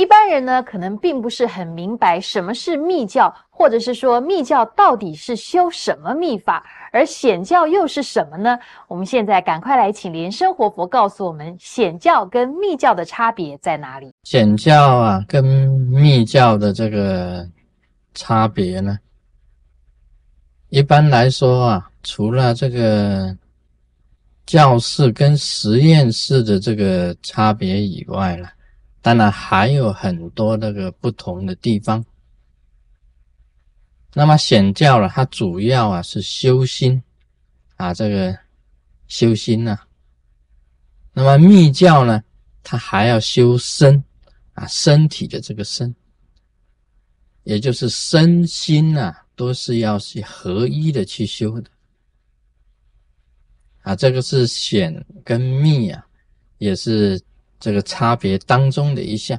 一般人呢，可能并不是很明白什么是密教，或者是说密教到底是修什么密法，而显教又是什么呢？我们现在赶快来请莲生活佛告诉我们，显教跟密教的差别在哪里？显教啊，跟密教的这个差别呢，一般来说啊，除了这个教室跟实验室的这个差别以外了。当然还有很多那个不同的地方。那么显教呢，它主要啊是修心啊，这个修心呐。那么密教呢，它还要修身啊，身体的这个身，也就是身心呐，都是要去合一的去修的。啊，这个是显跟密啊，也是。这个差别当中的一项，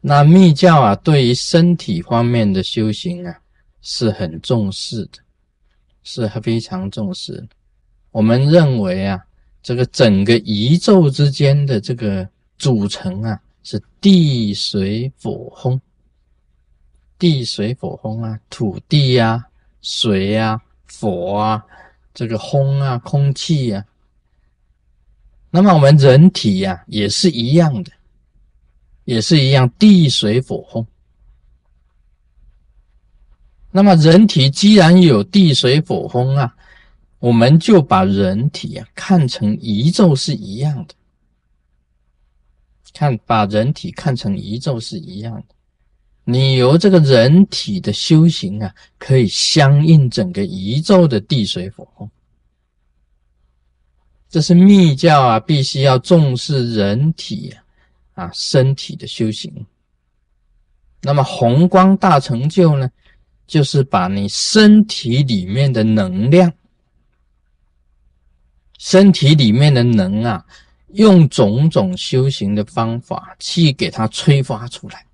那密教啊，对于身体方面的修行啊，是很重视的，是非常重视。我们认为啊，这个整个宇宙之间的这个组成啊，是地水火风，地水火风啊，土地呀、水呀、火啊，这个风啊、空气呀。那么我们人体呀也是一样的，也是一样，地水火风。那么人体既然有地水火风啊，我们就把人体啊看成宇宙是一样的，看把人体看成宇宙是一样的。你由这个人体的修行啊，可以相应整个宇宙的地水火风。这是密教啊，必须要重视人体啊，身体的修行。那么红光大成就呢，就是把你身体里面的能量，身体里面的能啊，用种种修行的方法去给它催发出来。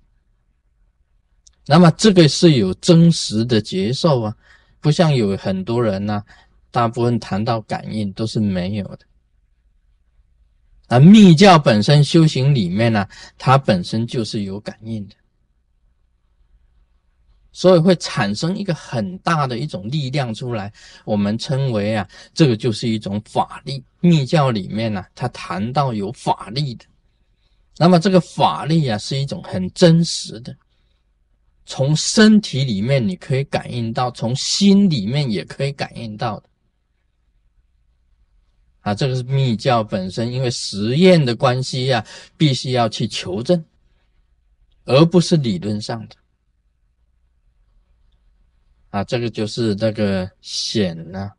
那么这个是有真实的接受啊，不像有很多人呢。大部分谈到感应都是没有的，而密教本身修行里面呢，它本身就是有感应的，所以会产生一个很大的一种力量出来，我们称为啊，这个就是一种法力。密教里面呢，它谈到有法力的，那么这个法力啊，是一种很真实的。从身体里面你可以感应到，从心里面也可以感应到的。啊，这个是密教本身，因为实验的关系呀，必须要去求证，而不是理论上的。啊，这个就是这个显呢，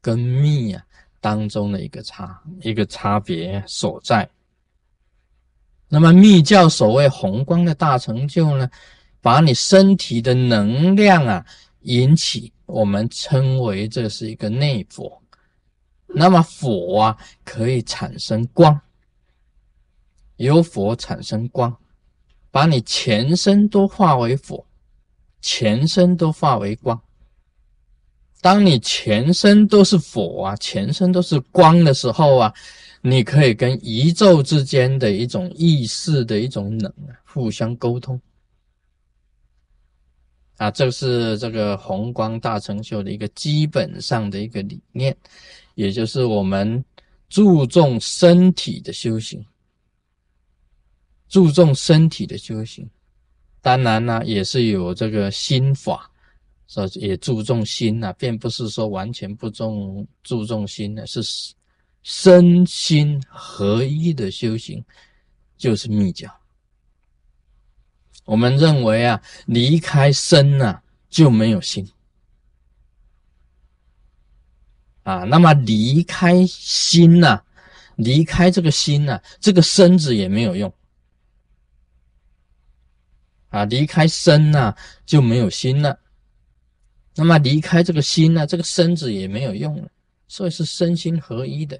跟密啊当中的一个差一个差别所在。那么密教所谓宏观的大成就呢，把你身体的能量啊引起，我们称为这是一个内佛。那么火啊，可以产生光，由火产生光，把你全身都化为火，全身都化为光。当你全身都是火啊，全身都是光的时候啊，你可以跟宇宙之间的一种意识的一种能互相沟通。啊，这是这个红光大成就的一个基本上的一个理念。也就是我们注重身体的修行，注重身体的修行，当然呢，也是有这个心法，说也注重心呐，并不是说完全不重注重心的，是身心合一的修行，就是密教。我们认为啊，离开身呐，就没有心。啊，那么离开心呐，离开这个心呐，这个身子也没有用。啊，离开身呐就没有心了。那么离开这个心呢，这个身子也没有用了。所以是身心合一的。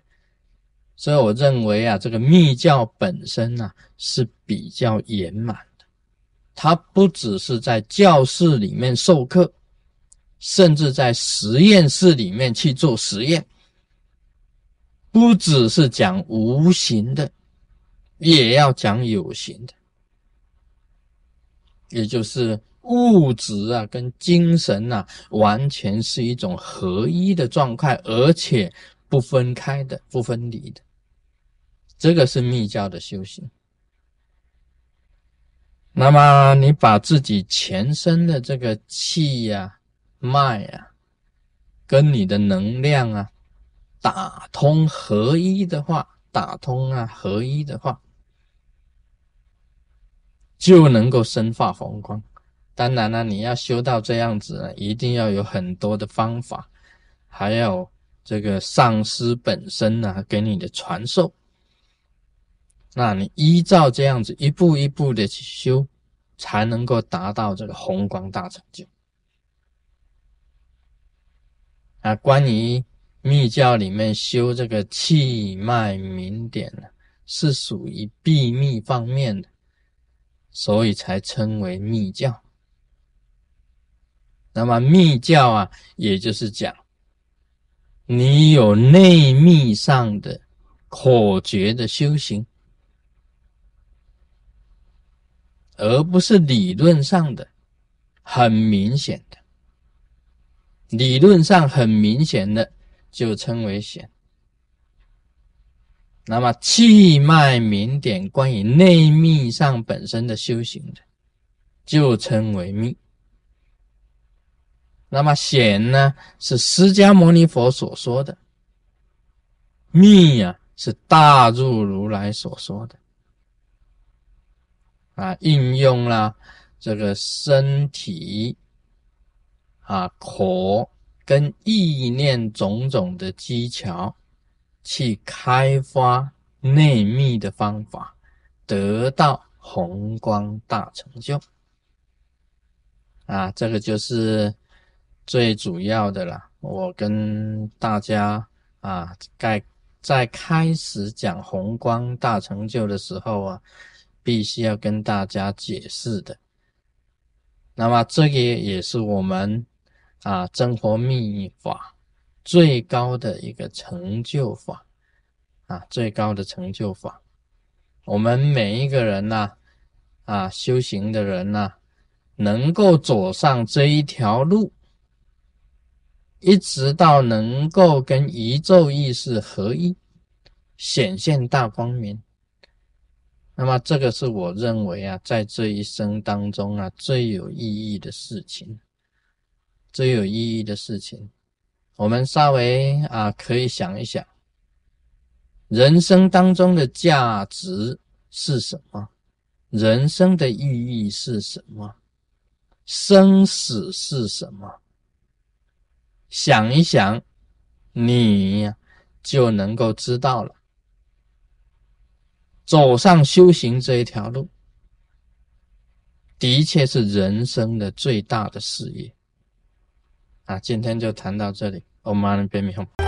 所以我认为啊，这个密教本身呢是比较圆满的。它不只是在教室里面授课。甚至在实验室里面去做实验，不只是讲无形的，也要讲有形的，也就是物质啊跟精神呐，完全是一种合一的状态，而且不分开的、不分离的。这个是密教的修行。那么你把自己全身的这个气呀、脉啊，跟你的能量啊打通合一的话，打通啊合一的话，就能够生发红光。当然了，你要修到这样子呢，一定要有很多的方法，还有这个上师本身呢给你的传授。那你依照这样子一步一步的去修，才能够达到这个红光大成就。啊，关于密教里面修这个气脉明点呢，是属于秘密方面的，所以才称为密教。那么密教啊，也就是讲，你有内密上的口诀的修行。而不是理论上的，很明显的，理论上很明显的就称为显。那么气脉明点关于内密上本身的修行的，就称为密。那么显呢，是释迦牟尼佛所说的；密呀，是大入如来所说的。啊，应用了这个身体啊、口跟意念种种的技巧，去开发内密的方法，得到红光大成就。啊，这个就是最主要的了。我跟大家啊，在在开始讲红光大成就的时候啊。必须要跟大家解释的，那么这个也是我们啊真活密法最高的一个成就法啊最高的成就法。我们每一个人呐啊修行的人呐，能够走上这一条路，一直到能够跟宇宙意识合一，显现大光明。那么，这个是我认为啊，在这一生当中啊，最有意义的事情，最有意义的事情。我们稍微啊，可以想一想，人生当中的价值是什么？人生的意义是什么？生死是什么？想一想，你就能够知道了。走上修行这一条路，的确是人生的最大的事业。啊，今天就谈到这里，我们阿弥陀佛。